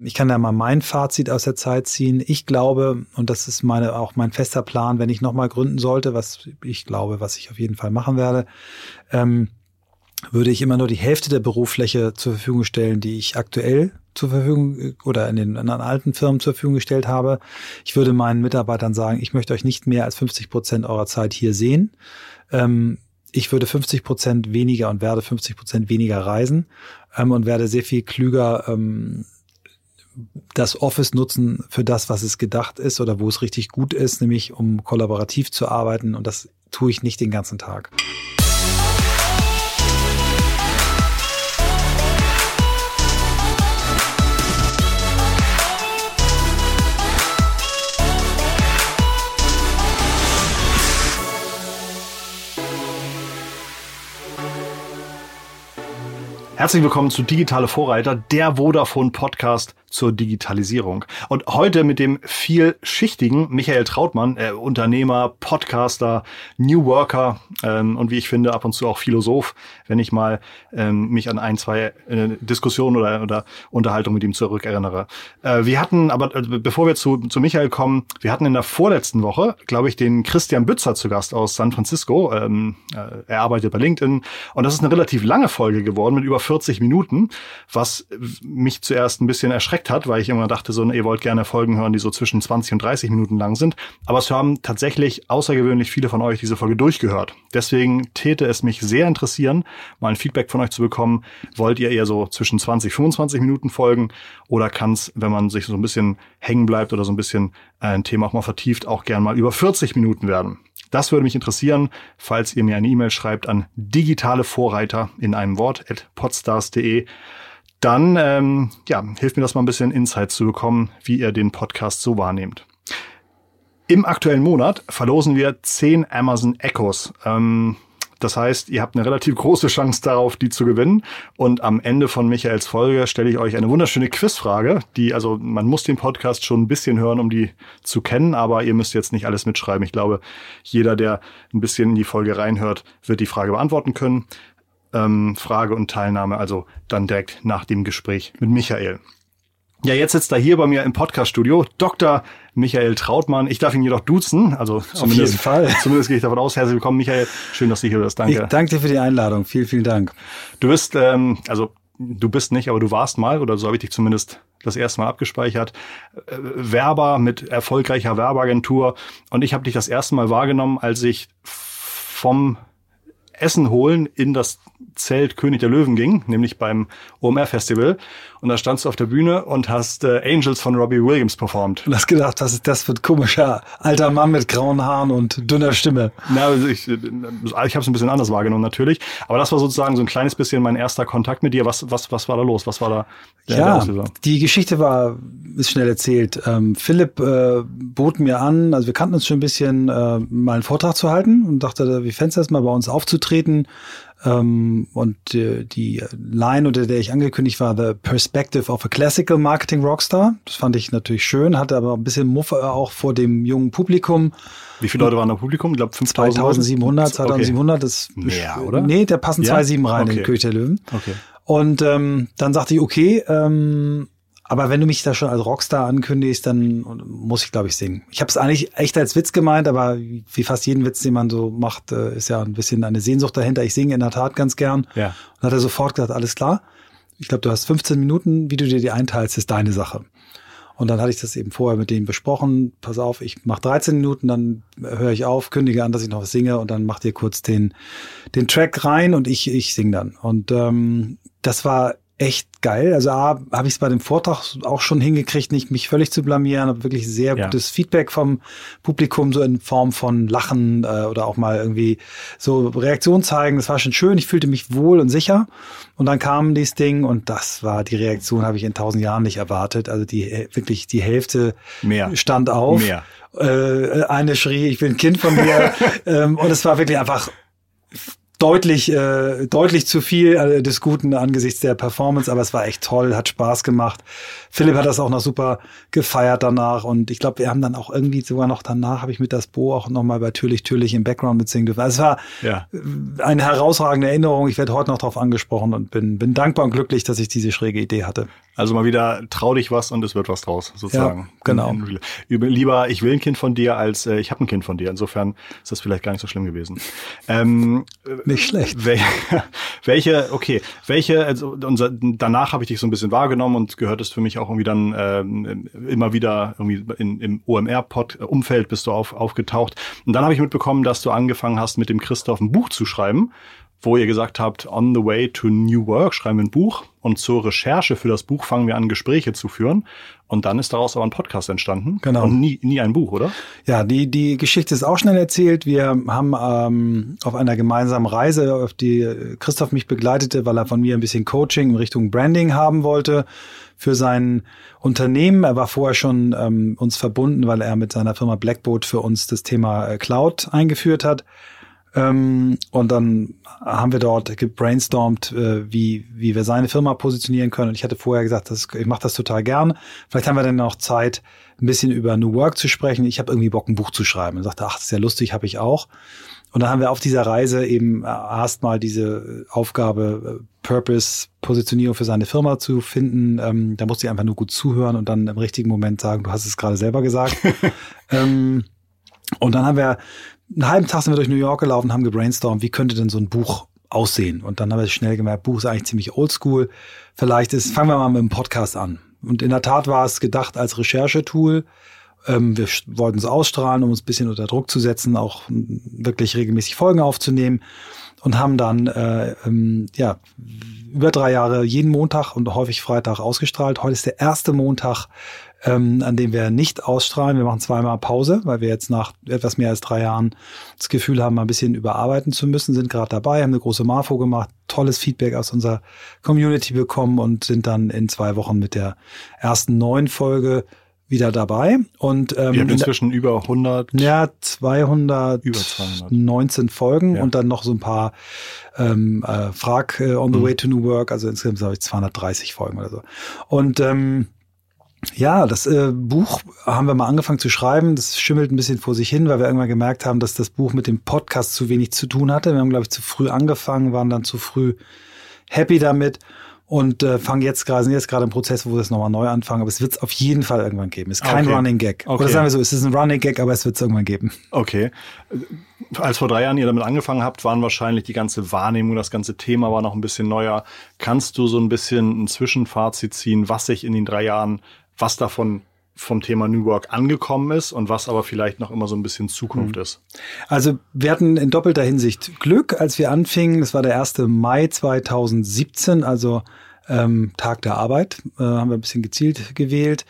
Ich kann da mal mein Fazit aus der Zeit ziehen. Ich glaube, und das ist meine, auch mein fester Plan, wenn ich nochmal gründen sollte, was ich glaube, was ich auf jeden Fall machen werde, ähm, würde ich immer nur die Hälfte der Bürofläche zur Verfügung stellen, die ich aktuell zur Verfügung oder in den anderen alten Firmen zur Verfügung gestellt habe. Ich würde meinen Mitarbeitern sagen, ich möchte euch nicht mehr als 50 Prozent eurer Zeit hier sehen. Ähm, ich würde 50 Prozent weniger und werde 50 Prozent weniger reisen ähm, und werde sehr viel klüger ähm, das Office nutzen für das, was es gedacht ist oder wo es richtig gut ist, nämlich um kollaborativ zu arbeiten. Und das tue ich nicht den ganzen Tag. Herzlich willkommen zu Digitale Vorreiter, der Vodafone Podcast zur Digitalisierung. Und heute mit dem vielschichtigen Michael Trautmann, äh, Unternehmer, Podcaster, New Worker ähm, und wie ich finde ab und zu auch Philosoph, wenn ich mal ähm, mich an ein, zwei äh, Diskussionen oder, oder Unterhaltungen mit ihm zurückerinnere. Äh, wir hatten, aber äh, bevor wir zu, zu Michael kommen, wir hatten in der vorletzten Woche, glaube ich, den Christian Bützer zu Gast aus San Francisco. Ähm, äh, er arbeitet bei LinkedIn und das ist eine relativ lange Folge geworden mit über 40 Minuten, was mich zuerst ein bisschen erschreckt erschreckt hat, weil ich immer dachte, so, ihr wollt gerne Folgen hören, die so zwischen 20 und 30 Minuten lang sind. Aber es haben tatsächlich außergewöhnlich viele von euch diese Folge durchgehört. Deswegen täte es mich sehr interessieren, mal ein Feedback von euch zu bekommen. Wollt ihr eher so zwischen 20, 25 Minuten Folgen oder kann es, wenn man sich so ein bisschen hängen bleibt oder so ein bisschen äh, ein Thema auch mal vertieft, auch gern mal über 40 Minuten werden? Das würde mich interessieren, falls ihr mir eine E-Mail schreibt an digitale Vorreiter in einem Wort at podstars.de dann ähm, ja, hilft mir das mal ein bisschen Insight zu bekommen, wie ihr den Podcast so wahrnehmt. Im aktuellen Monat verlosen wir zehn Amazon Echos. Ähm, das heißt, ihr habt eine relativ große Chance darauf, die zu gewinnen. Und am Ende von Michaels Folge stelle ich euch eine wunderschöne Quizfrage, die, also man muss den Podcast schon ein bisschen hören, um die zu kennen, aber ihr müsst jetzt nicht alles mitschreiben. Ich glaube, jeder, der ein bisschen in die Folge reinhört, wird die Frage beantworten können ähm, Frage und Teilnahme, also dann direkt nach dem Gespräch mit Michael. Ja, jetzt sitzt er hier bei mir im Podcaststudio, Dr. Michael Trautmann. Ich darf ihn jedoch duzen, also zumindest, Auf jeden Fall. zumindest gehe ich davon aus. Herzlich willkommen, Michael. Schön, dass du hier bist. Danke. Ich danke dir für die Einladung. Vielen, vielen Dank. Du bist, ähm, also du bist nicht, aber du warst mal, oder so habe ich dich zumindest das erste Mal abgespeichert, äh, Werber mit erfolgreicher Werbeagentur. Und ich habe dich das erste Mal wahrgenommen, als ich vom Essen holen in das Zelt König der Löwen ging, nämlich beim OMR Festival. Und da standst du auf der Bühne und hast äh, Angels von Robbie Williams performt. Du hast gedacht, was ist das ein komischer alter Mann mit grauen Haaren und dünner Stimme? Na, also ich, ich habe es ein bisschen anders wahrgenommen natürlich. Aber das war sozusagen so ein kleines bisschen mein erster Kontakt mit dir. Was, was, was war da los? Was war da der, ja, der Die Geschichte war, ist schnell erzählt. Ähm, Philipp äh, bot mir an, also wir kannten uns schon ein bisschen, äh, mal einen Vortrag zu halten und dachte, wie fändest du das mal bei uns aufzutreten? Ähm, und äh, die Line, unter der ich angekündigt war, The Perspective of a Classical Marketing Rockstar. Das fand ich natürlich schön, hatte aber ein bisschen Muffe auch vor dem jungen Publikum. Wie viele Leute waren da im Publikum? Ich glaube 2700, 2700. Okay. Das Mehr, oder? Nee, da passen ja? zwei sieben rein okay. in König der Löwen. Okay. Und ähm, dann sagte ich, okay, ähm, aber wenn du mich da schon als Rockstar ankündigst, dann muss ich, glaube ich, singen. Ich habe es eigentlich echt als Witz gemeint, aber wie fast jeden Witz, den man so macht, äh, ist ja ein bisschen eine Sehnsucht dahinter. Ich singe in der Tat ganz gern. Ja. Und hat er sofort gesagt, alles klar. Ich glaube, du hast 15 Minuten, wie du dir die einteilst, ist deine Sache. Und dann hatte ich das eben vorher mit denen besprochen. Pass auf, ich mache 13 Minuten, dann höre ich auf, kündige an, dass ich noch was singe und dann macht ihr kurz den, den Track rein und ich, ich sing dann. Und ähm, das war echt geil. Also A, habe ich es bei dem Vortrag auch schon hingekriegt, nicht mich völlig zu blamieren, habe wirklich sehr ja. gutes Feedback vom Publikum, so in Form von Lachen äh, oder auch mal irgendwie so Reaktion zeigen. Das war schon schön. Ich fühlte mich wohl und sicher. Und dann kam dieses Ding und das war die Reaktion, habe ich in tausend Jahren nicht erwartet. Also die äh, wirklich die Hälfte Mehr. stand auf. Mehr. Äh, eine schrie, ich bin ein Kind von mir. ähm, und es war wirklich einfach deutlich, äh, deutlich zu viel äh, des Guten angesichts der Performance, aber es war echt toll, hat Spaß gemacht. Philipp hat das auch noch super gefeiert danach und ich glaube, wir haben dann auch irgendwie sogar noch danach, habe ich mit das Bo auch nochmal bei Türlich Türlich im Background mitsingen dürfen. Also es war ja. eine herausragende Erinnerung. Ich werde heute noch darauf angesprochen und bin, bin dankbar und glücklich, dass ich diese schräge Idee hatte. Also mal wieder trau dich was und es wird was draus, sozusagen. Ja, genau. Lieber, ich will ein Kind von dir, als äh, ich habe ein Kind von dir. Insofern ist das vielleicht gar nicht so schlimm gewesen. Ähm, nicht schlecht. Wel welche, okay, welche, also unser, danach habe ich dich so ein bisschen wahrgenommen und gehörtest für mich auch irgendwie dann ähm, immer wieder irgendwie in, im OMR-Pod-Umfeld bist du auf, aufgetaucht. Und dann habe ich mitbekommen, dass du angefangen hast, mit dem Christoph ein Buch zu schreiben wo ihr gesagt habt, on the way to new work schreiben wir ein Buch und zur Recherche für das Buch fangen wir an, Gespräche zu führen. Und dann ist daraus aber ein Podcast entstanden. Genau. Und nie, nie ein Buch, oder? Ja, die, die Geschichte ist auch schnell erzählt. Wir haben ähm, auf einer gemeinsamen Reise, auf die Christoph mich begleitete, weil er von mir ein bisschen Coaching in Richtung Branding haben wollte für sein Unternehmen. Er war vorher schon ähm, uns verbunden, weil er mit seiner Firma Blackboat für uns das Thema äh, Cloud eingeführt hat. Ähm, und dann haben wir dort gebrainstormt, äh, wie, wie wir seine Firma positionieren können. Und ich hatte vorher gesagt, das, ich mache das total gern. Vielleicht haben wir dann noch Zeit, ein bisschen über New Work zu sprechen. Ich habe irgendwie Bock, ein Buch zu schreiben. Und sagte, ach, das ist ja lustig, habe ich auch. Und dann haben wir auf dieser Reise eben erstmal diese Aufgabe, äh, Purpose, Positionierung für seine Firma zu finden. Ähm, da musste ich einfach nur gut zuhören und dann im richtigen Moment sagen, du hast es gerade selber gesagt. ähm, und dann haben wir einen halben Tag sind wir durch New York gelaufen, haben gebrainstormt, wie könnte denn so ein Buch aussehen? Und dann haben wir schnell gemerkt, Buch ist eigentlich ziemlich oldschool. Vielleicht ist, fangen wir mal mit dem Podcast an. Und in der Tat war es gedacht als Recherchetool. Ähm, wir wollten es ausstrahlen, um uns ein bisschen unter Druck zu setzen, auch wirklich regelmäßig Folgen aufzunehmen und haben dann äh, ähm, ja über drei Jahre jeden Montag und häufig Freitag ausgestrahlt. Heute ist der erste Montag ähm, an dem wir nicht ausstrahlen. Wir machen zweimal Pause, weil wir jetzt nach etwas mehr als drei Jahren das Gefühl haben, mal ein bisschen überarbeiten zu müssen, sind gerade dabei, haben eine große Marfo gemacht, tolles Feedback aus unserer Community bekommen und sind dann in zwei Wochen mit der ersten neuen Folge wieder dabei. Und ähm, wir haben inzwischen über 100. Ja, 200, über 219 Folgen ja. und dann noch so ein paar ähm, äh, Frag äh, on the mhm. way to New Work, also insgesamt habe ich 230 Folgen oder so. Und ähm, ja, das äh, Buch haben wir mal angefangen zu schreiben. Das schimmelt ein bisschen vor sich hin, weil wir irgendwann gemerkt haben, dass das Buch mit dem Podcast zu wenig zu tun hatte. Wir haben, glaube ich, zu früh angefangen, waren dann zu früh happy damit und äh, fangen jetzt gerade, sind jetzt gerade im Prozess, wo wir es nochmal neu anfangen. Aber es wird es auf jeden Fall irgendwann geben. Es ist kein okay. Running Gag. Okay. Oder sagen wir so, es ist ein Running Gag, aber es wird es irgendwann geben. Okay. Als vor drei Jahren ihr damit angefangen habt, waren wahrscheinlich die ganze Wahrnehmung, das ganze Thema war noch ein bisschen neuer. Kannst du so ein bisschen ein Zwischenfazit ziehen, was sich in den drei Jahren was davon vom Thema New Work angekommen ist und was aber vielleicht noch immer so ein bisschen Zukunft mhm. ist. Also wir hatten in doppelter Hinsicht Glück, als wir anfingen. Das war der 1. Mai 2017, also ähm, Tag der Arbeit, äh, haben wir ein bisschen gezielt gewählt.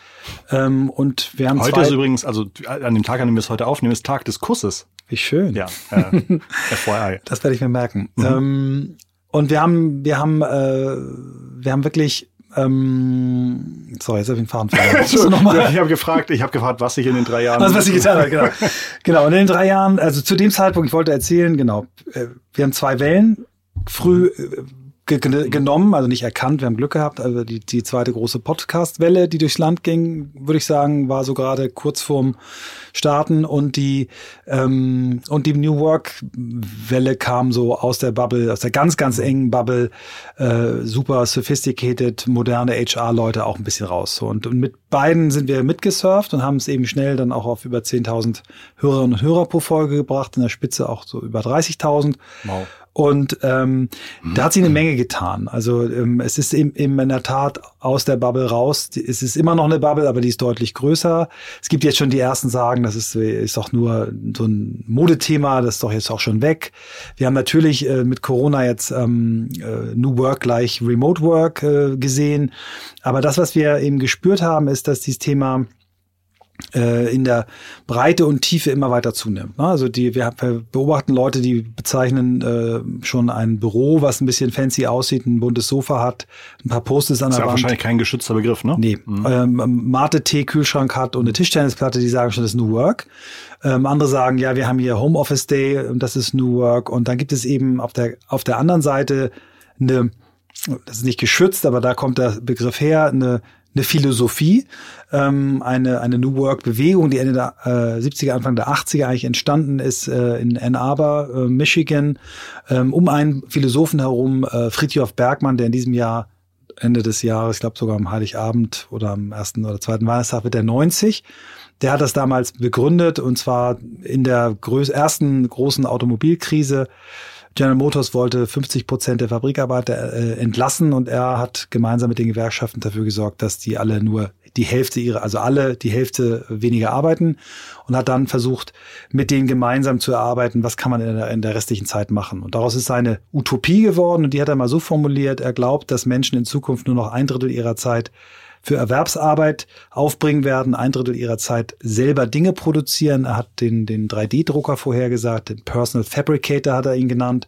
Ähm, und wir haben heute ist übrigens, also an dem Tag, an dem wir es heute aufnehmen, ist Tag des Kusses. Wie schön. Ja, äh, FYI. Das werde ich mir merken. Mhm. Ähm, und wir haben, wir haben, äh, wir haben wirklich ähm, sorry, jetzt habe ich den Faden verloren. ich habe gefragt, ich habe gefragt, was ich in den drei Jahren. Also, was ich getan habe, genau. genau. Und in den drei Jahren, also zu dem Zeitpunkt, ich wollte erzählen, genau, äh, wir haben zwei Wellen. Früh äh, genommen, also nicht erkannt, wir haben Glück gehabt. Also die, die zweite große Podcast-Welle, die durchs Land ging, würde ich sagen, war so gerade kurz vorm Starten und die ähm, und die New Work-Welle kam so aus der Bubble, aus der ganz, ganz engen Bubble, äh, super sophisticated, moderne HR-Leute auch ein bisschen raus. So. Und, und mit beiden sind wir mitgesurft und haben es eben schnell dann auch auf über 10.000 Hörerinnen und Hörer pro Folge gebracht, in der Spitze auch so über 30.000. Wow. Und ähm, mhm. da hat sich eine Menge getan. Also ähm, es ist eben, eben in der Tat aus der Bubble raus. Es ist immer noch eine Bubble, aber die ist deutlich größer. Es gibt jetzt schon die ersten sagen, das ist, ist doch nur so ein Modethema, das ist doch jetzt auch schon weg. Wir haben natürlich äh, mit Corona jetzt ähm, äh, New Work gleich Remote Work äh, gesehen. Aber das, was wir eben gespürt haben, ist, dass dieses Thema in der Breite und Tiefe immer weiter zunimmt. Ne? Also die, wir beobachten Leute, die bezeichnen äh, schon ein Büro, was ein bisschen fancy aussieht, ein buntes Sofa hat, ein paar Posters an der Wand. Ist ja wahrscheinlich kein geschützter Begriff, ne? Nee. Mhm. Ähm, Mate-Tee-Kühlschrank hat und eine Tischtennisplatte, die sagen schon, das ist New Work. Ähm, andere sagen, ja, wir haben hier Homeoffice Day und das ist New Work. Und dann gibt es eben auf der, auf der anderen Seite eine, das ist nicht geschützt, aber da kommt der Begriff her, eine eine Philosophie, ähm, eine, eine New Work-Bewegung, die Ende der äh, 70er, Anfang der 80er eigentlich entstanden ist äh, in Ann Arbor, äh, Michigan, ähm, um einen Philosophen herum, äh, Friedhof Bergmann, der in diesem Jahr Ende des Jahres, ich glaube sogar am Heiligabend oder am ersten oder zweiten Weihnachtstag wird er 90. Der hat das damals begründet und zwar in der ersten großen Automobilkrise. General Motors wollte 50 Prozent der Fabrikarbeiter äh, entlassen und er hat gemeinsam mit den Gewerkschaften dafür gesorgt, dass die alle nur die Hälfte ihrer, also alle die Hälfte weniger arbeiten und hat dann versucht, mit denen gemeinsam zu erarbeiten, was kann man in der, in der restlichen Zeit machen. Und daraus ist seine Utopie geworden und die hat er mal so formuliert, er glaubt, dass Menschen in Zukunft nur noch ein Drittel ihrer Zeit für Erwerbsarbeit aufbringen werden, ein Drittel ihrer Zeit selber Dinge produzieren. Er hat den, den 3D-Drucker vorhergesagt, den Personal Fabricator hat er ihn genannt.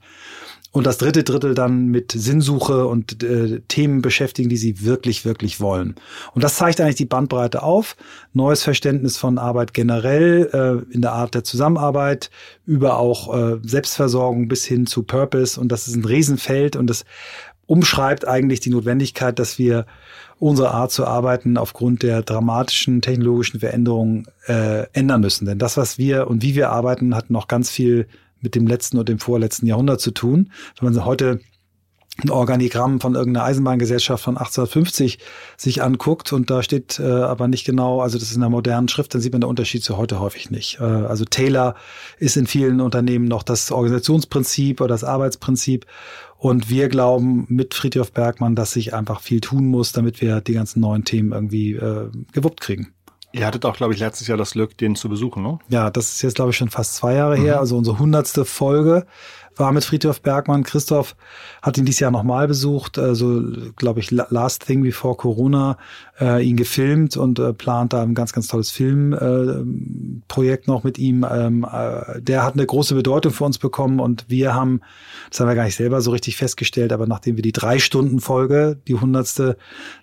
Und das dritte Drittel dann mit Sinnsuche und äh, Themen beschäftigen, die sie wirklich, wirklich wollen. Und das zeigt eigentlich die Bandbreite auf. Neues Verständnis von Arbeit generell äh, in der Art der Zusammenarbeit, über auch äh, Selbstversorgung bis hin zu Purpose. Und das ist ein Riesenfeld und das umschreibt eigentlich die Notwendigkeit, dass wir unsere Art zu arbeiten aufgrund der dramatischen technologischen Veränderungen äh, ändern müssen. Denn das, was wir und wie wir arbeiten, hat noch ganz viel mit dem letzten und dem vorletzten Jahrhundert zu tun. Wenn man heute ein Organigramm von irgendeiner Eisenbahngesellschaft von 1850 sich anguckt und da steht äh, aber nicht genau, also das ist in einer modernen Schrift, dann sieht man den Unterschied zu heute häufig nicht. Äh, also Taylor ist in vielen Unternehmen noch das Organisationsprinzip oder das Arbeitsprinzip und wir glauben mit Friedhof Bergmann, dass sich einfach viel tun muss, damit wir die ganzen neuen Themen irgendwie äh, gewuppt kriegen. Ihr hattet auch, glaube ich, letztes Jahr das Glück, den zu besuchen, ne? Ja, das ist jetzt, glaube ich, schon fast zwei Jahre mhm. her. Also unsere hundertste Folge war mit Friedhof Bergmann. Christoph hat ihn dieses Jahr nochmal besucht, also glaube ich Last Thing Before Corona, äh, ihn gefilmt und äh, plant da ein ganz, ganz tolles Filmprojekt äh, noch mit ihm. Ähm, äh, der hat eine große Bedeutung für uns bekommen und wir haben, das haben wir gar nicht selber so richtig festgestellt, aber nachdem wir die drei Stunden Folge, die hundertste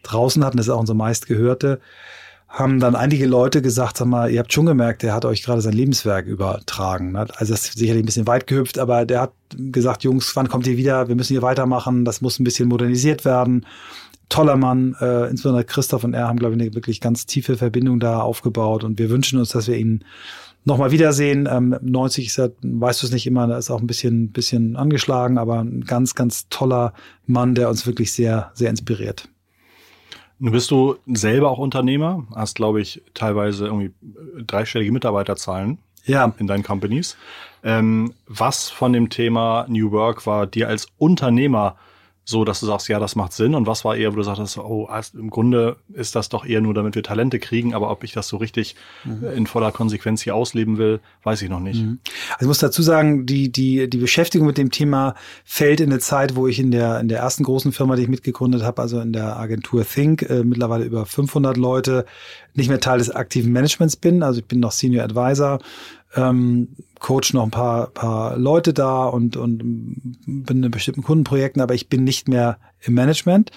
draußen hatten, das ist auch unsere meistgehörte, haben dann einige Leute gesagt, sag mal, ihr habt schon gemerkt, der hat euch gerade sein Lebenswerk übertragen. Ne? Also das ist sicherlich ein bisschen weit gehüpft, aber der hat gesagt, Jungs, wann kommt ihr wieder? Wir müssen hier weitermachen, das muss ein bisschen modernisiert werden. Toller Mann, äh, insbesondere Christoph und er haben, glaube ich, eine wirklich ganz tiefe Verbindung da aufgebaut und wir wünschen uns, dass wir ihn nochmal wiedersehen. Ähm, 90 ist ja, weißt du es nicht immer, da ist auch ein bisschen, bisschen angeschlagen, aber ein ganz, ganz toller Mann, der uns wirklich sehr, sehr inspiriert. Nun bist du selber auch Unternehmer, hast, glaube ich, teilweise irgendwie dreistellige Mitarbeiterzahlen ja. in deinen Companies. Ähm, was von dem Thema New Work war dir als Unternehmer so, dass du sagst, ja, das macht Sinn? Und was war eher, wo du sagst, oh, im Grunde ist das doch eher nur, damit wir Talente kriegen, aber ob ich das so richtig mhm. in voller Konsequenz hier ausleben will, weiß ich noch nicht. Mhm. Also ich muss dazu sagen, die, die, die Beschäftigung mit dem Thema fällt in eine Zeit, wo ich in der, in der ersten großen Firma, die ich mitgegründet habe, also in der Agentur Think, äh, mittlerweile über 500 Leute, nicht mehr Teil des aktiven Managements bin. Also ich bin noch Senior Advisor ähm, coach noch ein paar, paar Leute da und, und bin in bestimmten Kundenprojekten, aber ich bin nicht mehr im Management.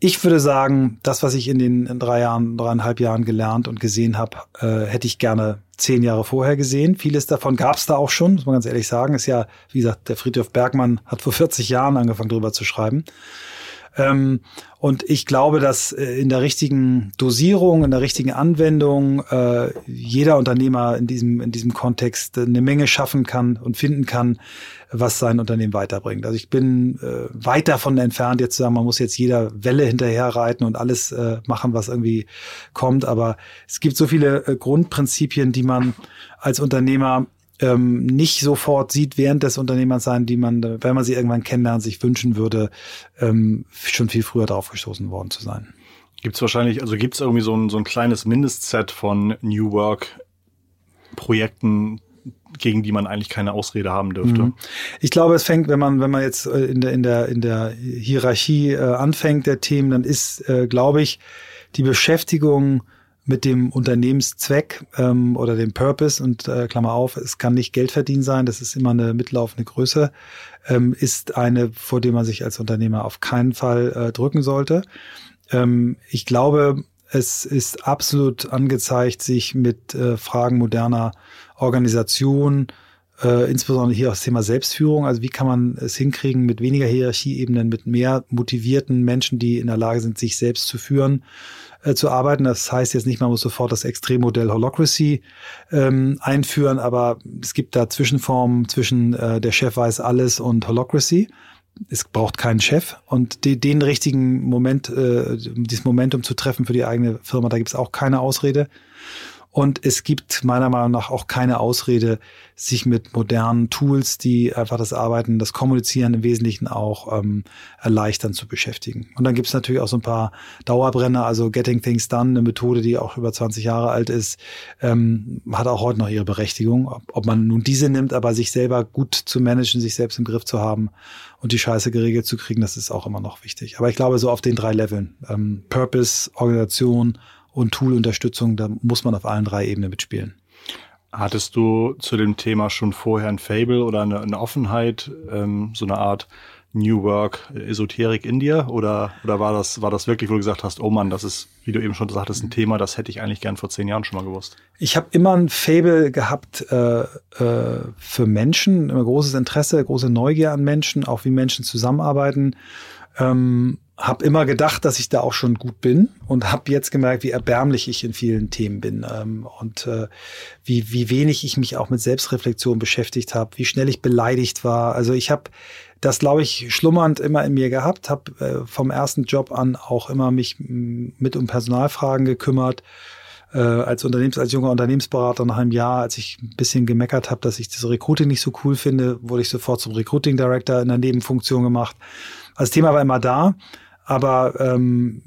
Ich würde sagen, das, was ich in den drei Jahren, dreieinhalb Jahren gelernt und gesehen habe, äh, hätte ich gerne zehn Jahre vorher gesehen. Vieles davon gab es da auch schon, muss man ganz ehrlich sagen. Ist ja, wie gesagt, der Friedhof Bergmann hat vor 40 Jahren angefangen, darüber zu schreiben. Ähm, und ich glaube, dass äh, in der richtigen Dosierung, in der richtigen Anwendung äh, jeder Unternehmer in diesem, in diesem Kontext eine Menge schaffen kann und finden kann, was sein Unternehmen weiterbringt. Also ich bin äh, weit davon entfernt, jetzt zu sagen, man muss jetzt jeder Welle hinterher reiten und alles äh, machen, was irgendwie kommt. Aber es gibt so viele äh, Grundprinzipien, die man als Unternehmer ähm, nicht sofort sieht während des Unternehmers die man, wenn man sie irgendwann kennenlernt, sich wünschen würde, ähm, schon viel früher darauf gestoßen worden zu sein. Gibt es wahrscheinlich, also gibt es irgendwie so ein, so ein kleines Mindestset von New Work Projekten, gegen die man eigentlich keine Ausrede haben dürfte. Mhm. Ich glaube, es fängt, wenn man, wenn man jetzt äh, in der, in der, in der Hierarchie äh, anfängt der Themen, dann ist, äh, glaube ich, die Beschäftigung mit dem Unternehmenszweck ähm, oder dem Purpose und äh, Klammer auf, es kann nicht Geld verdienen sein, das ist immer eine mitlaufende Größe, ähm, ist eine, vor der man sich als Unternehmer auf keinen Fall äh, drücken sollte. Ähm, ich glaube, es ist absolut angezeigt, sich mit äh, Fragen moderner Organisation, äh, insbesondere hier auch das Thema Selbstführung. Also wie kann man es hinkriegen, mit weniger Hierarchieebenen, mit mehr motivierten Menschen, die in der Lage sind, sich selbst zu führen, äh, zu arbeiten. Das heißt jetzt nicht, man muss sofort das Extremmodell Holocracy ähm, einführen, aber es gibt da Zwischenformen zwischen äh, der Chef weiß alles und Holocracy. es braucht keinen Chef und die, den richtigen Moment, äh, dieses Momentum zu treffen für die eigene Firma, da gibt es auch keine Ausrede. Und es gibt meiner Meinung nach auch keine Ausrede, sich mit modernen Tools, die einfach das Arbeiten, das Kommunizieren im Wesentlichen auch ähm, erleichtern, zu beschäftigen. Und dann gibt es natürlich auch so ein paar Dauerbrenner, also Getting Things Done, eine Methode, die auch über 20 Jahre alt ist, ähm, hat auch heute noch ihre Berechtigung. Ob, ob man nun diese nimmt, aber sich selber gut zu managen, sich selbst im Griff zu haben und die Scheiße geregelt zu kriegen, das ist auch immer noch wichtig. Aber ich glaube, so auf den drei Leveln, ähm, Purpose, Organisation und Tool-Unterstützung, da muss man auf allen drei Ebenen mitspielen. Hattest du zu dem Thema schon vorher ein Fable oder eine, eine Offenheit, ähm, so eine Art New Work Esoterik in dir? Oder, oder war das, war das wirklich, wo du gesagt hast, oh Mann, das ist, wie du eben schon sagtest, ein Thema, das hätte ich eigentlich gern vor zehn Jahren schon mal gewusst? Ich habe immer ein Fable gehabt äh, äh, für Menschen, immer großes Interesse, große Neugier an Menschen, auch wie Menschen zusammenarbeiten. Ähm, habe immer gedacht, dass ich da auch schon gut bin und habe jetzt gemerkt, wie erbärmlich ich in vielen Themen bin ähm, und äh, wie, wie wenig ich mich auch mit Selbstreflexion beschäftigt habe, wie schnell ich beleidigt war. Also ich habe das, glaube ich, schlummernd immer in mir gehabt, habe äh, vom ersten Job an auch immer mich mit um Personalfragen gekümmert. Äh, als Unternehmens, als junger Unternehmensberater nach einem Jahr, als ich ein bisschen gemeckert habe, dass ich das Recruiting nicht so cool finde, wurde ich sofort zum Recruiting Director in der Nebenfunktion gemacht. Also das Thema war immer da aber ähm,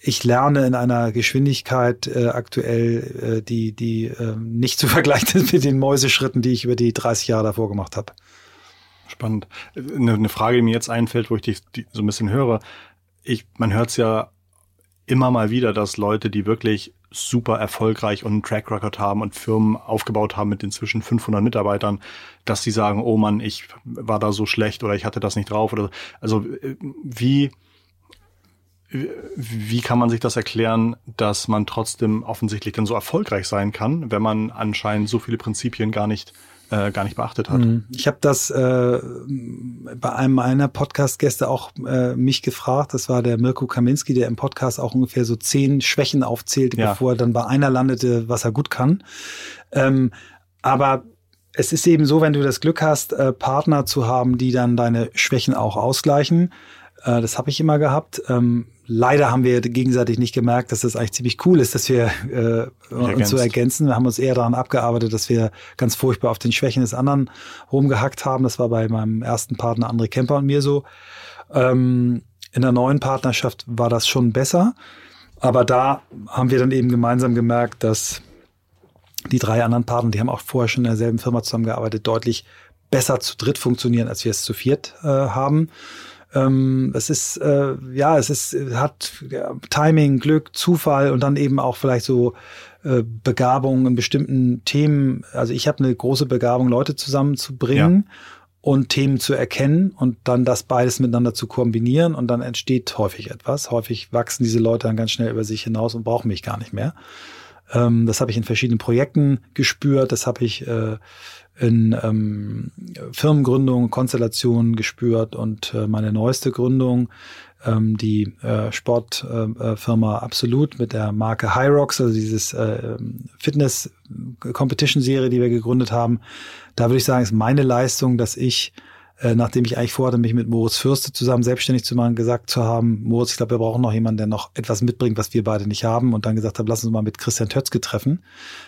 ich lerne in einer Geschwindigkeit äh, aktuell, äh, die, die äh, nicht zu vergleichen ist mit den Mäuseschritten, die ich über die 30 Jahre davor gemacht habe. Spannend. Eine, eine Frage, die mir jetzt einfällt, wo ich dich so ein bisschen höre. Ich, man hört es ja immer mal wieder, dass Leute, die wirklich super erfolgreich und einen Track Record haben und Firmen aufgebaut haben mit inzwischen 500 Mitarbeitern, dass sie sagen, oh Mann, ich war da so schlecht oder ich hatte das nicht drauf oder also äh, wie wie kann man sich das erklären, dass man trotzdem offensichtlich dann so erfolgreich sein kann, wenn man anscheinend so viele Prinzipien gar nicht äh, gar nicht beachtet hat? Mhm. Ich habe das äh, bei einem meiner Podcast-Gäste auch äh, mich gefragt. Das war der Mirko Kaminski, der im Podcast auch ungefähr so zehn Schwächen aufzählte, ja. bevor er dann bei einer landete, was er gut kann. Ähm, aber es ist eben so, wenn du das Glück hast, äh, Partner zu haben, die dann deine Schwächen auch ausgleichen. Äh, das habe ich immer gehabt. Ähm, leider haben wir gegenseitig nicht gemerkt, dass das eigentlich ziemlich cool ist, dass wir äh, uns so ergänzen. Wir haben uns eher daran abgearbeitet, dass wir ganz furchtbar auf den Schwächen des anderen rumgehackt haben. Das war bei meinem ersten Partner André Kemper und mir so. Ähm, in der neuen Partnerschaft war das schon besser. Aber da haben wir dann eben gemeinsam gemerkt, dass die drei anderen Partner, die haben auch vorher schon in derselben Firma zusammengearbeitet, deutlich besser zu dritt funktionieren, als wir es zu viert äh, haben. Ähm, es ist, äh, ja, es ist, hat ja, Timing, Glück, Zufall und dann eben auch vielleicht so äh, Begabung in bestimmten Themen. Also ich habe eine große Begabung, Leute zusammenzubringen. Ja. Und Themen zu erkennen und dann das beides miteinander zu kombinieren und dann entsteht häufig etwas. Häufig wachsen diese Leute dann ganz schnell über sich hinaus und brauchen mich gar nicht mehr. Ähm, das habe ich in verschiedenen Projekten gespürt. Das habe ich äh, in ähm, Firmengründungen, Konstellationen gespürt und äh, meine neueste Gründung, ähm, die äh, Sportfirma äh, Absolut mit der Marke Hyrox, also dieses äh, Fitness-Competition-Serie, die wir gegründet haben. Da würde ich sagen, ist meine Leistung, dass ich äh, nachdem ich eigentlich vorhatte, mich mit Moritz Fürste zusammen selbstständig zu machen, gesagt zu haben, Moritz, ich glaube, wir brauchen noch jemanden, der noch etwas mitbringt, was wir beide nicht haben. Und dann gesagt habe, lass uns mal mit Christian Tötzke treffen.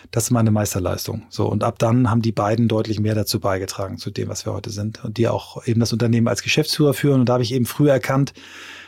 Das ist meine Meisterleistung. So, und ab dann haben die beiden deutlich mehr dazu beigetragen, zu dem, was wir heute sind. Und die auch eben das Unternehmen als Geschäftsführer führen. Und da habe ich eben früher erkannt,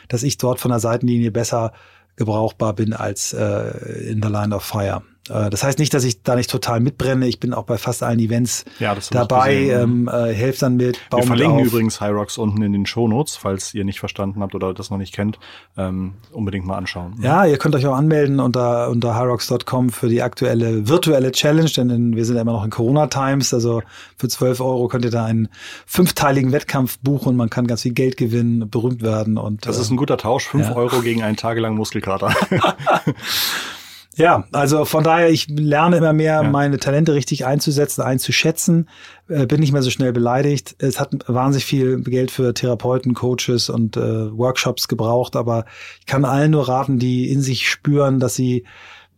dass ich dort von der Seitenlinie besser gebrauchbar bin als äh, in the line of fire. Äh, das heißt nicht, dass ich da nicht total mitbrenne. Ich bin auch bei fast allen Events ja, dabei, ähm, äh, helfe dann mit. Baum Wir verlinken auf. übrigens Hyrox unten in den Shownotes, falls ihr nicht verstanden habt oder das noch nicht kennt, ähm, unbedingt mal anschauen. Ja, ihr könnt euch auch anmelden unter, unter hyrox.com für die aktuelle virtuelle Challenge, denn in, wir sind ja immer noch in Corona-Times. Also für 12 Euro könnt ihr da einen fünfteiligen Wettkampf buchen. Man kann ganz viel Geld gewinnen, berühmt werden. Und, das ist ein guter Tausch, fünf ja. Euro gegen einen tagelangen Muskelkater. Ja, also von daher, ich lerne immer mehr, ja. meine Talente richtig einzusetzen, einzuschätzen, äh, bin nicht mehr so schnell beleidigt. Es hat wahnsinnig viel Geld für Therapeuten, Coaches und äh, Workshops gebraucht, aber ich kann allen nur raten, die in sich spüren, dass sie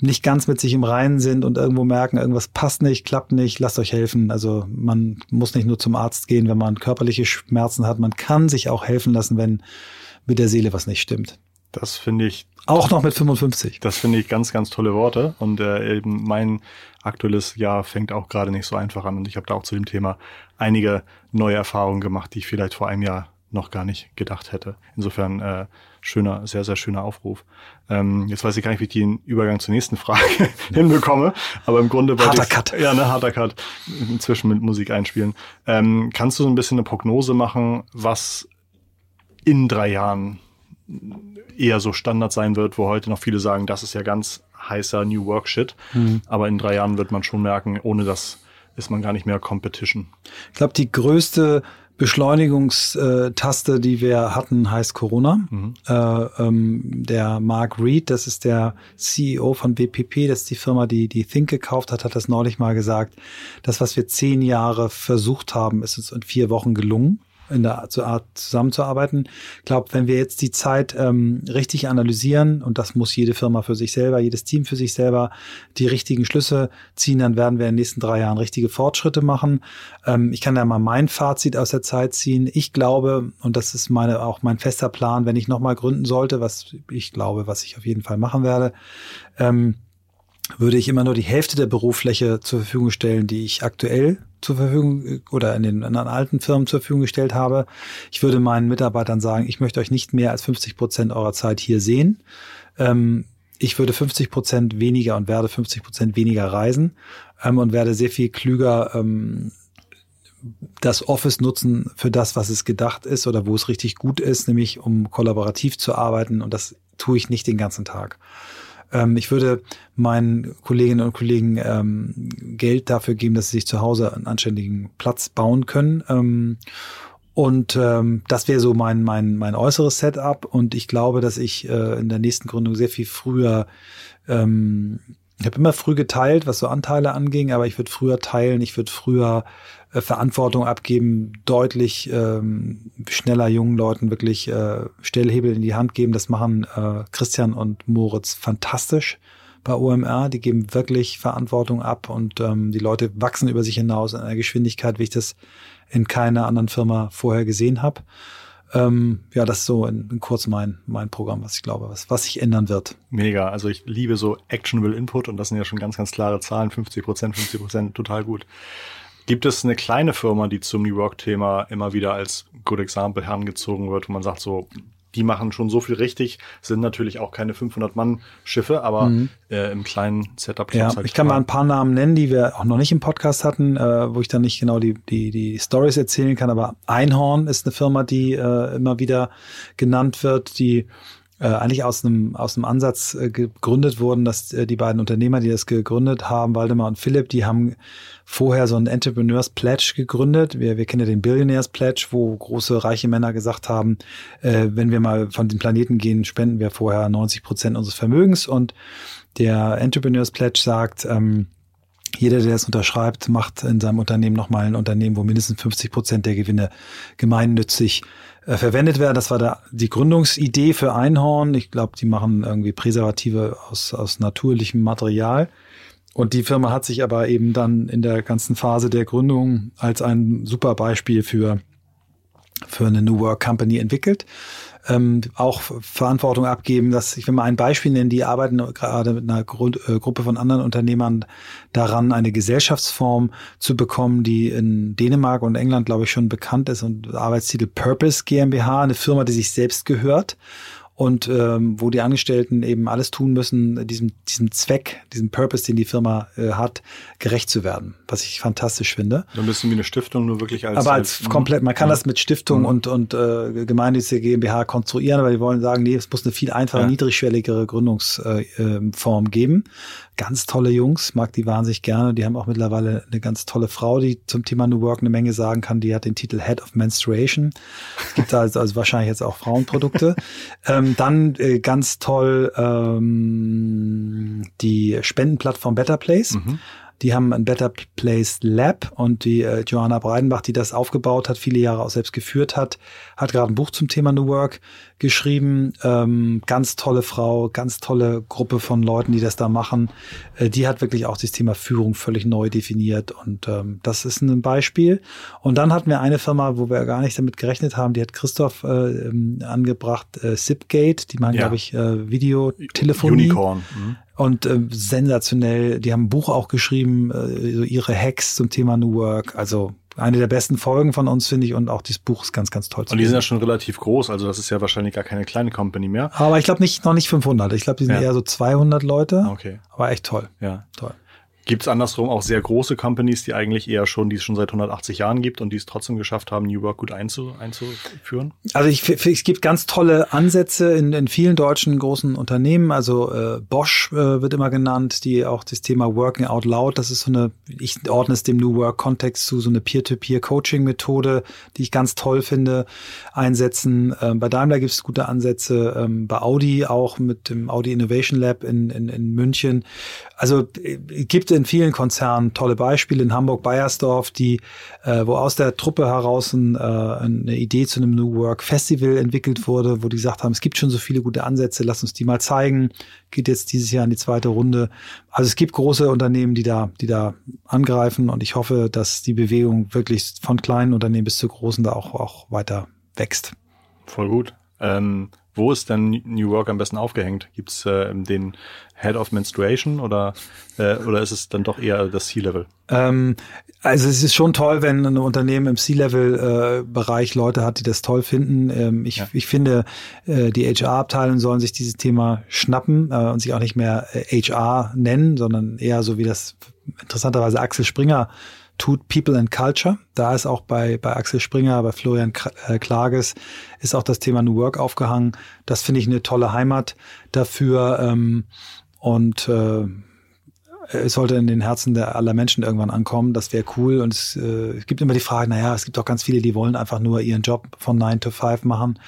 nicht ganz mit sich im Reinen sind und irgendwo merken, irgendwas passt nicht, klappt nicht, lasst euch helfen. Also man muss nicht nur zum Arzt gehen, wenn man körperliche Schmerzen hat. Man kann sich auch helfen lassen, wenn mit der Seele was nicht stimmt. Das finde ich. Auch noch mit 55. Das finde ich ganz, ganz tolle Worte. Und äh, eben mein aktuelles Jahr fängt auch gerade nicht so einfach an. Und ich habe da auch zu dem Thema einige neue Erfahrungen gemacht, die ich vielleicht vor einem Jahr noch gar nicht gedacht hätte. Insofern äh, schöner, sehr, sehr schöner Aufruf. Ähm, jetzt weiß ich gar nicht, wie ich den Übergang zur nächsten Frage hinbekomme, aber im Grunde wollte harter Cut. Ja, ne, harter Cut. Inzwischen mit Musik einspielen. Ähm, kannst du so ein bisschen eine Prognose machen, was in drei Jahren eher so Standard sein wird, wo heute noch viele sagen, das ist ja ganz heißer New Work Shit. Mhm. Aber in drei Jahren wird man schon merken, ohne das ist man gar nicht mehr Competition. Ich glaube, die größte Beschleunigungstaste, die wir hatten, heißt Corona. Mhm. Äh, ähm, der Mark Reed, das ist der CEO von BPP, das ist die Firma, die die Think gekauft hat, hat das neulich mal gesagt. Das, was wir zehn Jahre versucht haben, ist uns in vier Wochen gelungen in der Art zusammenzuarbeiten. Ich glaube, wenn wir jetzt die Zeit ähm, richtig analysieren, und das muss jede Firma für sich selber, jedes Team für sich selber, die richtigen Schlüsse ziehen, dann werden wir in den nächsten drei Jahren richtige Fortschritte machen. Ähm, ich kann da mal mein Fazit aus der Zeit ziehen. Ich glaube, und das ist meine auch mein fester Plan, wenn ich nochmal gründen sollte, was ich glaube, was ich auf jeden Fall machen werde, ähm, würde ich immer nur die Hälfte der Bürofläche zur Verfügung stellen, die ich aktuell zur Verfügung oder in den, in alten Firmen zur Verfügung gestellt habe. Ich würde meinen Mitarbeitern sagen, ich möchte euch nicht mehr als 50 Prozent eurer Zeit hier sehen. Ähm, ich würde 50 Prozent weniger und werde 50 Prozent weniger reisen ähm, und werde sehr viel klüger ähm, das Office nutzen für das, was es gedacht ist oder wo es richtig gut ist, nämlich um kollaborativ zu arbeiten. Und das tue ich nicht den ganzen Tag. Ähm, ich würde meinen Kolleginnen und Kollegen ähm, Geld dafür geben, dass sie sich zu Hause einen anständigen Platz bauen können. Ähm, und ähm, das wäre so mein, mein, mein äußeres Setup. Und ich glaube, dass ich äh, in der nächsten Gründung sehr viel früher ähm, ich habe immer früh geteilt, was so Anteile anging, aber ich würde früher teilen, ich würde früher äh, Verantwortung abgeben, deutlich ähm, schneller jungen Leuten wirklich äh, Stellhebel in die Hand geben. Das machen äh, Christian und Moritz fantastisch bei OMR. Die geben wirklich Verantwortung ab und ähm, die Leute wachsen über sich hinaus in einer Geschwindigkeit, wie ich das in keiner anderen Firma vorher gesehen habe. Ähm, ja, das ist so in, in, kurz mein, mein Programm, was ich glaube, was, was sich ändern wird. Mega. Also ich liebe so actionable Input und das sind ja schon ganz, ganz klare Zahlen. 50 Prozent, 50 Prozent, total gut. Gibt es eine kleine Firma, die zum New Work-Thema immer wieder als Good Example herangezogen wird, wo man sagt, so, die machen schon so viel richtig, sind natürlich auch keine 500-Mann-Schiffe, aber mhm. äh, im kleinen Setup. Ja, halt ich kann mal ein paar Namen nennen, die wir auch noch nicht im Podcast hatten, äh, wo ich dann nicht genau die, die, die Stories erzählen kann, aber Einhorn ist eine Firma, die äh, immer wieder genannt wird, die äh, eigentlich aus einem, aus einem Ansatz äh, gegründet wurden, dass äh, die beiden Unternehmer, die das gegründet haben, Waldemar und Philipp, die haben vorher so ein Entrepreneurs Pledge gegründet. Wir, wir kennen ja den Billionaires Pledge, wo große reiche Männer gesagt haben, äh, wenn wir mal von dem Planeten gehen, spenden wir vorher 90 Prozent unseres Vermögens. Und der Entrepreneurs Pledge sagt, ähm, jeder, der das unterschreibt, macht in seinem Unternehmen nochmal ein Unternehmen, wo mindestens 50 Prozent der Gewinne gemeinnützig äh, verwendet werden. Das war da die Gründungsidee für Einhorn. Ich glaube, die machen irgendwie Präservative aus, aus natürlichem Material. Und die Firma hat sich aber eben dann in der ganzen Phase der Gründung als ein super Beispiel für, für eine New Work Company entwickelt ähm, auch Verantwortung abgeben. Dass ich will mal ein Beispiel nennen, die arbeiten gerade mit einer Grund, äh, Gruppe von anderen Unternehmern daran, eine Gesellschaftsform zu bekommen, die in Dänemark und England, glaube ich, schon bekannt ist und Arbeitstitel Purpose GmbH, eine Firma, die sich selbst gehört und ähm, wo die Angestellten eben alles tun müssen, diesem, diesem Zweck, diesem Purpose, den die Firma äh, hat, gerecht zu werden, was ich fantastisch finde. So ein bisschen wie eine Stiftung, nur wirklich als. Aber als, als komplett, man kann ja. das mit Stiftung mhm. und, und äh, gemeinnützige GmbH konstruieren, aber wir wollen sagen, nee, es muss eine viel einfache, ja. niedrigschwelligere Gründungsform äh, geben ganz tolle Jungs, mag die wahnsinnig gerne. Die haben auch mittlerweile eine ganz tolle Frau, die zum Thema New Work eine Menge sagen kann. Die hat den Titel Head of Menstruation. Es gibt da also, also wahrscheinlich jetzt auch Frauenprodukte. ähm, dann äh, ganz toll ähm, die Spendenplattform Better Place. Mhm. Die haben ein Better Place Lab und die äh, Johanna Breidenbach, die das aufgebaut hat, viele Jahre auch selbst geführt hat, hat gerade ein Buch zum Thema New Work geschrieben. Ähm, ganz tolle Frau, ganz tolle Gruppe von Leuten, die das da machen. Äh, die hat wirklich auch das Thema Führung völlig neu definiert und ähm, das ist ein Beispiel. Und dann hatten wir eine Firma, wo wir gar nicht damit gerechnet haben, die hat Christoph äh, ähm, angebracht, äh, Zipgate, die machen, ja. glaube ich, äh, Videotelefonie. Unicorn. Mhm. Und äh, sensationell, die haben ein Buch auch geschrieben, äh, so ihre Hacks zum Thema New Work. Also eine der besten Folgen von uns, finde ich, und auch dieses Buch ist ganz, ganz toll. Und die sind ja schon relativ groß, also das ist ja wahrscheinlich gar keine kleine Company mehr. Aber ich glaube nicht, noch nicht 500. Ich glaube, die sind ja. eher so 200 Leute. Okay. Aber echt toll. Ja. Toll. Gibt es andersrum auch sehr große Companies, die eigentlich eher schon, die es schon seit 180 Jahren gibt und die es trotzdem geschafft haben, New Work gut einzu, einzuführen? Also ich, es gibt ganz tolle Ansätze in, in vielen deutschen großen Unternehmen. Also äh, Bosch äh, wird immer genannt, die auch das Thema Working Out Loud, das ist so eine, ich ordne es dem New Work Kontext zu, so eine Peer-to-Peer-Coaching-Methode, die ich ganz toll finde, einsetzen. Ähm, bei Daimler gibt es gute Ansätze, ähm, bei Audi auch mit dem Audi Innovation Lab in, in, in München. Also äh, gibt in vielen Konzernen tolle Beispiele. In Hamburg Bayersdorf, die, äh, wo aus der Truppe heraus ein, äh, eine Idee zu einem New Work Festival entwickelt wurde, wo die gesagt haben, es gibt schon so viele gute Ansätze, lass uns die mal zeigen. Geht jetzt dieses Jahr in die zweite Runde. Also es gibt große Unternehmen, die da, die da angreifen und ich hoffe, dass die Bewegung wirklich von kleinen Unternehmen bis zu großen da auch, auch weiter wächst. Voll gut. Ähm, wo ist denn New Work am besten aufgehängt? Gibt es äh, den Head of Menstruation oder, äh, oder ist es dann doch eher das C-Level? Ähm, also es ist schon toll, wenn ein Unternehmen im C-Level-Bereich äh, Leute hat, die das toll finden. Ähm, ich, ja. ich finde, äh, die HR-Abteilungen sollen sich dieses Thema schnappen äh, und sich auch nicht mehr HR äh, nennen, sondern eher so wie das interessanterweise Axel Springer tut People and Culture. Da ist auch bei, bei Axel Springer, bei Florian äh, Klages, ist auch das Thema New Work aufgehangen. Das finde ich eine tolle Heimat dafür. Ähm, und äh, es sollte in den Herzen der aller Menschen irgendwann ankommen. Das wäre cool. Und es, äh, gibt immer die Frage, naja, es gibt auch ganz viele, die wollen einfach nur ihren Job von 9 to 5 machen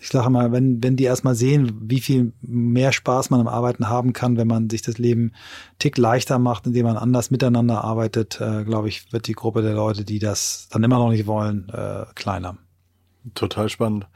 ich sage mal, wenn, wenn die erstmal sehen, wie viel mehr Spaß man am Arbeiten haben kann, wenn man sich das Leben tick leichter macht, indem man anders miteinander arbeitet, äh, glaube ich, wird die Gruppe der Leute, die das dann immer noch nicht wollen, äh, kleiner. Total spannend.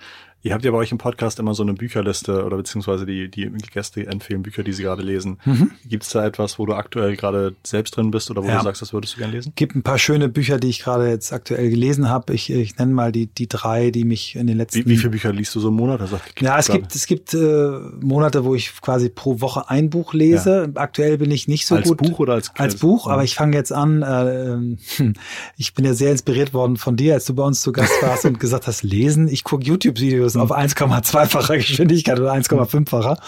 Ihr habt ja bei euch im Podcast immer so eine Bücherliste oder beziehungsweise die, die Gäste empfehlen Bücher, die sie gerade lesen. Mhm. Gibt es da etwas, wo du aktuell gerade selbst drin bist oder wo ja. du sagst, das würdest du gerne lesen? Gibt ein paar schöne Bücher, die ich gerade jetzt aktuell gelesen habe. Ich, ich nenne mal die, die drei, die mich in den letzten. Wie, wie viele Bücher liest du so im Monat? Also, ja, es gibt, es gibt äh, Monate, wo ich quasi pro Woche ein Buch lese. Ja. Aktuell bin ich nicht so als gut. Als Buch oder als Als Buch, aber ich fange jetzt an. Äh, ich bin ja sehr inspiriert worden von dir, als du bei uns zu Gast warst und gesagt hast, lesen. Ich gucke YouTube-Videos mhm. auf 1,2 zweifacher Geschwindigkeit oder 1,5-facher.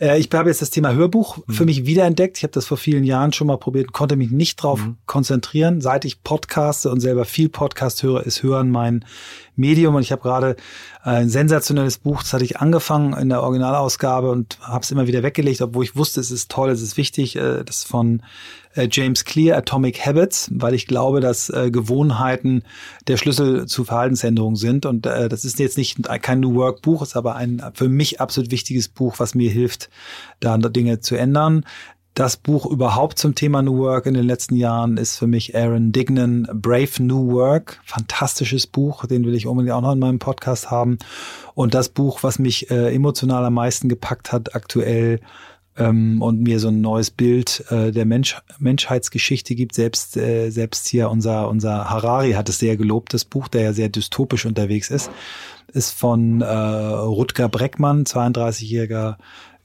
Äh, ich habe jetzt das Thema Hörbuch mhm. für mich wiederentdeckt. Ich habe das vor vielen Jahren schon mal probiert, konnte mich nicht drauf mhm. konzentrieren. Seit ich podcaste und selber viel Podcast höre, ist Hören mein Medium. Und ich habe gerade ein sensationelles Buch, das hatte ich angefangen in der Originalausgabe und habe es immer wieder weggelegt, obwohl ich wusste, es ist toll, es ist wichtig. Äh, das ist von äh, James Clear, Atomic Habits, weil ich glaube, dass äh, Gewohnheiten der Schlüssel zu Verhaltensänderungen sind. Und das ist jetzt nicht kein New Work Buch, ist aber ein für mich absolut wichtiges Buch, was mir hilft, da Dinge zu ändern. Das Buch überhaupt zum Thema New Work in den letzten Jahren ist für mich Aaron Dignan Brave New Work. Fantastisches Buch, den will ich unbedingt auch noch in meinem Podcast haben. Und das Buch, was mich äh, emotional am meisten gepackt hat aktuell ähm, und mir so ein neues Bild äh, der Mensch Menschheitsgeschichte gibt. Selbst, äh, selbst hier unser, unser Harari hat es sehr gelobt, das Buch, der ja sehr dystopisch unterwegs ist, ist von äh, Rutger Breckmann, 32-jähriger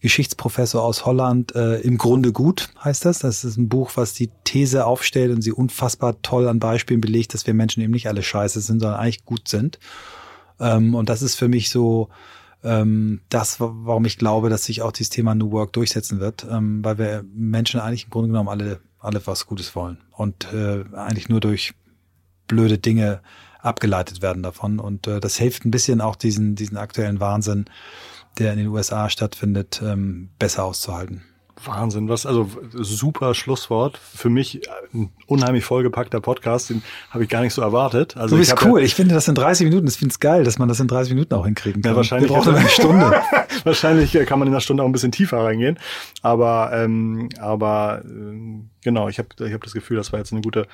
Geschichtsprofessor aus Holland, äh, im Grunde gut, heißt das. Das ist ein Buch, was die These aufstellt und sie unfassbar toll an Beispielen belegt, dass wir Menschen eben nicht alle scheiße sind, sondern eigentlich gut sind. Ähm, und das ist für mich so ähm, das, warum ich glaube, dass sich auch dieses Thema New Work durchsetzen wird, ähm, weil wir Menschen eigentlich im Grunde genommen alle, alle was Gutes wollen und äh, eigentlich nur durch blöde Dinge abgeleitet werden davon. Und äh, das hilft ein bisschen auch diesen, diesen aktuellen Wahnsinn der in den USA stattfindet, ähm, besser auszuhalten. Wahnsinn, was, also super Schlusswort. Für mich ein unheimlich vollgepackter Podcast, den habe ich gar nicht so erwartet. Also du bist ich cool. Ja, ich finde das in 30 Minuten, ich finde es geil, dass man das in 30 Minuten auch hinkriegen kann. Ja, wahrscheinlich. Wir brauchen eine Stunde. wahrscheinlich kann man in einer Stunde auch ein bisschen tiefer reingehen. Aber, ähm, aber äh, genau, ich habe ich hab das Gefühl, das war jetzt eine gute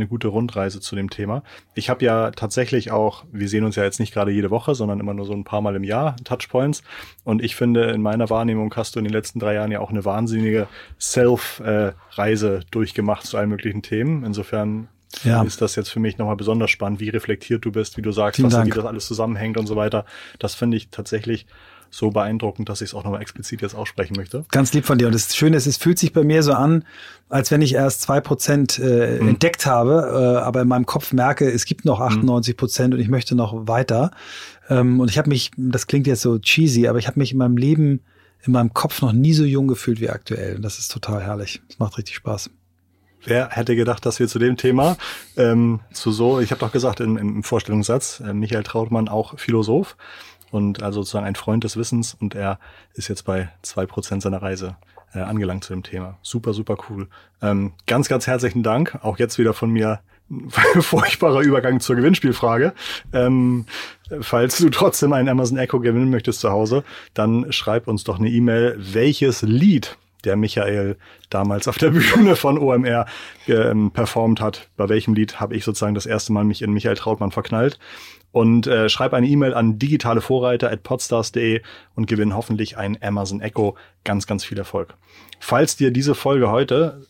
eine gute Rundreise zu dem Thema. Ich habe ja tatsächlich auch, wir sehen uns ja jetzt nicht gerade jede Woche, sondern immer nur so ein paar Mal im Jahr Touchpoints. Und ich finde, in meiner Wahrnehmung hast du in den letzten drei Jahren ja auch eine wahnsinnige Self-Reise durchgemacht zu allen möglichen Themen. Insofern ja. ist das jetzt für mich nochmal besonders spannend, wie reflektiert du bist, wie du sagst, was, wie das alles zusammenhängt und so weiter. Das finde ich tatsächlich so beeindruckend, dass ich es auch nochmal explizit jetzt aussprechen möchte. Ganz lieb von dir. Und das Schöne ist, es fühlt sich bei mir so an, als wenn ich erst zwei Prozent äh, mhm. entdeckt habe, äh, aber in meinem Kopf merke, es gibt noch 98 Prozent und ich möchte noch weiter. Ähm, und ich habe mich, das klingt jetzt so cheesy, aber ich habe mich in meinem Leben, in meinem Kopf noch nie so jung gefühlt wie aktuell. Und das ist total herrlich. Das macht richtig Spaß. Wer hätte gedacht, dass wir zu dem Thema ähm, zu so, ich habe doch gesagt im, im Vorstellungssatz, äh, Michael Trautmann auch Philosoph, und also sozusagen ein Freund des Wissens und er ist jetzt bei zwei Prozent seiner Reise äh, angelangt zu dem Thema. Super, super cool. Ähm, ganz, ganz herzlichen Dank. Auch jetzt wieder von mir furchtbarer Übergang zur Gewinnspielfrage. Ähm, falls du trotzdem einen Amazon Echo gewinnen möchtest zu Hause, dann schreib uns doch eine E-Mail, welches Lied der Michael damals auf der Bühne von OMR ähm, performt hat. Bei welchem Lied habe ich sozusagen das erste Mal mich in Michael Trautmann verknallt? Und äh, schreib eine E-Mail an digitalevorreiter.podstars.de und gewinn hoffentlich ein Amazon Echo. Ganz, ganz viel Erfolg. Falls dir diese Folge heute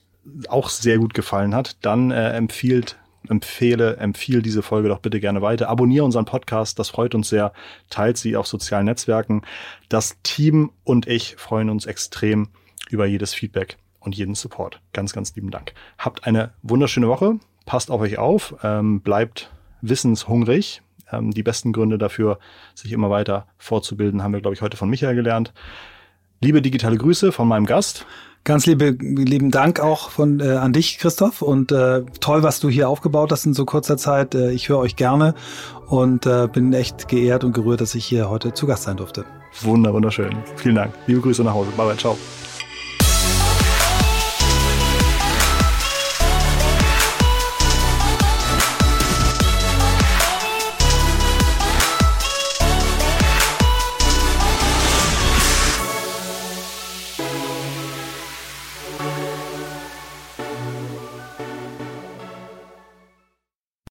auch sehr gut gefallen hat, dann äh, empfiehlt empfehle, empfiehl diese Folge doch bitte gerne weiter. Abonniere unseren Podcast, das freut uns sehr. Teilt sie auf sozialen Netzwerken. Das Team und ich freuen uns extrem über jedes Feedback und jeden Support. Ganz, ganz lieben Dank. Habt eine wunderschöne Woche. Passt auf euch auf. Ähm, bleibt wissenshungrig. Ähm, die besten Gründe dafür, sich immer weiter fortzubilden, haben wir, glaube ich, heute von Michael gelernt. Liebe digitale Grüße von meinem Gast. Ganz liebe, lieben Dank auch von äh, an dich, Christoph. Und äh, toll, was du hier aufgebaut hast in so kurzer Zeit. Äh, ich höre euch gerne und äh, bin echt geehrt und gerührt, dass ich hier heute zu Gast sein durfte. Wunder, wunderschön. Vielen Dank. Liebe Grüße nach Hause. Bye bye. Ciao.